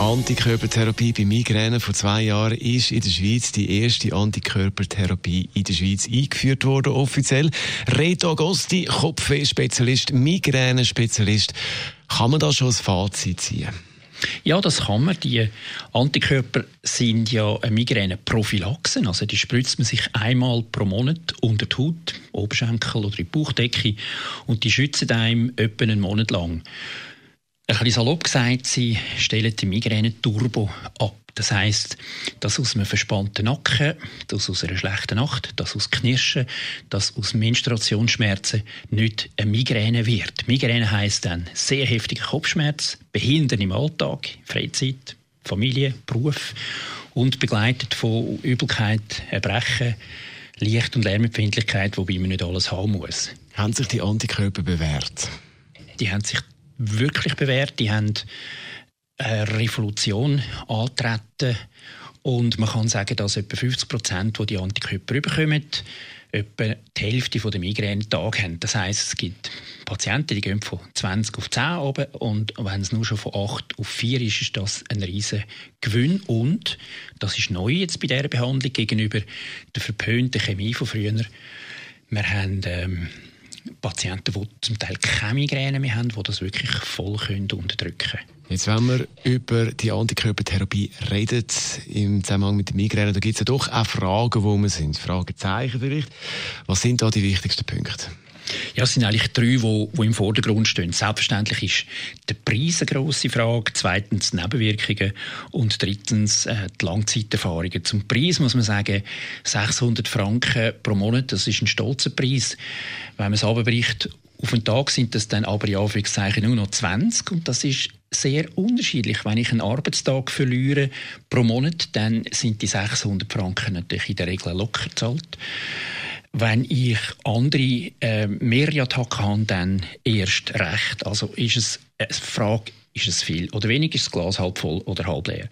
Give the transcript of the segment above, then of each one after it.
Antikörpertherapie bei Migräne vor zwei Jahren ist in der Schweiz die erste Antikörpertherapie in der Schweiz eingeführt worden, offiziell. Reto Agosti, Kopfweh-Spezialist, Migräne-Spezialist. Kann man da schon ein Fazit ziehen? Ja, das kann man. Die Antikörper sind ja eine Migräne-Prophylaxe. Also die spritzt man sich einmal pro Monat unter die Haut, Oberschenkel oder in die Bauchdecke und die schützen einem etwa einen Monat lang. Ein bisschen salopp gesagt, sie stellen die Migräne-Turbo ab. Das heißt, das aus einem verspannten Nacken, das aus einer schlechten Nacht, das aus Knirschen, das aus Menstruationsschmerzen nicht eine Migräne wird. Migräne heißt dann sehr heftiger Kopfschmerz, Behindern im Alltag, Freizeit, Familie, Beruf und begleitet von Übelkeit, Erbrechen, Licht- und Lärmempfindlichkeit, wobei man nicht alles haben muss. Haben sich die Antikörper bewährt? Die haben sich wirklich bewährt. Die haben eine Revolution antreten und man kann sagen, dass etwa 50 Prozent, die Antikörper bekommen, etwa die Hälfte der Migräne-Tage haben. Das heißt, es gibt Patienten, die gehen von 20 auf 10 runter und wenn es nur schon von 8 auf 4 ist, ist das ein riesen Gewinn und das ist neu jetzt bei dieser Behandlung gegenüber der verpönten Chemie von früher. Wir haben ähm, Patienten, die zum Teil keine Migräne mehr haben, die das wirklich voll können unterdrücken können. Jetzt, wenn wir über die Antikörpertherapie reden, im Zusammenhang mit der Migräne, da gibt es ja doch auch Fragen, wo wir sind. Fragezeichen vielleicht. Was sind da die wichtigsten Punkte? Ja, es sind eigentlich drei, die, die im Vordergrund stehen. Selbstverständlich ist der Preis eine grosse Frage, zweitens die Nebenwirkungen und drittens äh, die Langzeiterfahrungen. Zum Preis muss man sagen, 600 Franken pro Monat, das ist ein stolzer Preis. Wenn man es abbricht auf den Tag sind das dann aber ja Anführungszeichen nur noch 20 und das ist sehr unterschiedlich. Wenn ich einen Arbeitstag verliere pro Monat, dann sind die 600 Franken natürlich in der Regel locker zahlt. Wenn ich andere äh, mehrere Attacken habe, dann erst recht. Also ist es eine Frage, ist es viel oder wenig, ist das Glas halb voll oder halb leer.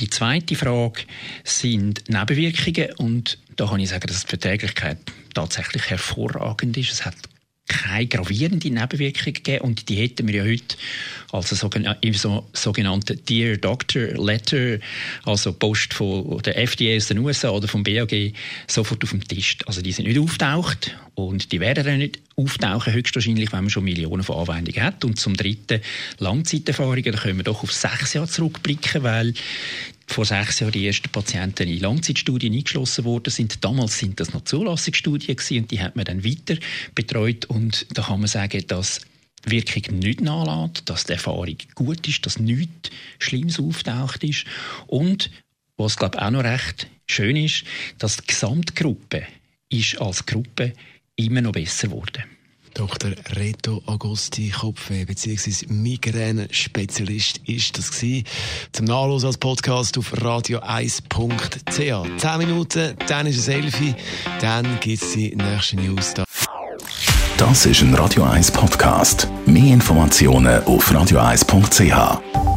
Die zweite Frage sind Nebenwirkungen und da kann ich sagen, dass die Verträglichkeit tatsächlich hervorragend ist. Es hat keine gravierenden Nebenwirkungen gegeben und die hätten wir ja heute als im sogenannten Dear Doctor Letter, also Post von der FDA aus den USA oder vom BAG, sofort auf dem Tisch. Also die sind nicht auftaucht und die werden dann nicht auftauchen, höchstwahrscheinlich, wenn man schon Millionen von Anwendungen hat. Und zum Dritten Langzeiterfahrungen, da können wir doch auf sechs Jahre zurückblicken, weil vor sechs Jahren die ersten Patienten in Langzeitstudien eingeschlossen worden sind. Damals sind das noch Zulassungsstudien gewesen und die hat man dann weiter betreut und da kann man sagen, dass Wirkung nicht nachlässt, dass die Erfahrung gut ist, dass nichts Schlimmes auftaucht ist und was glaube ich auch noch recht schön ist, dass die Gesamtgruppe ist als Gruppe immer noch besser geworden. Dr. Reto Agosti, Kopfweh bzw. Migräne-Spezialist ist das gewesen. Zum Nachlesen als Podcast auf radio1.ch. 10 Minuten, dann ist es 11 dann gibt es die nächsten News. Da. Das ist ein Radio 1 Podcast. Mehr Informationen auf radio1.ch.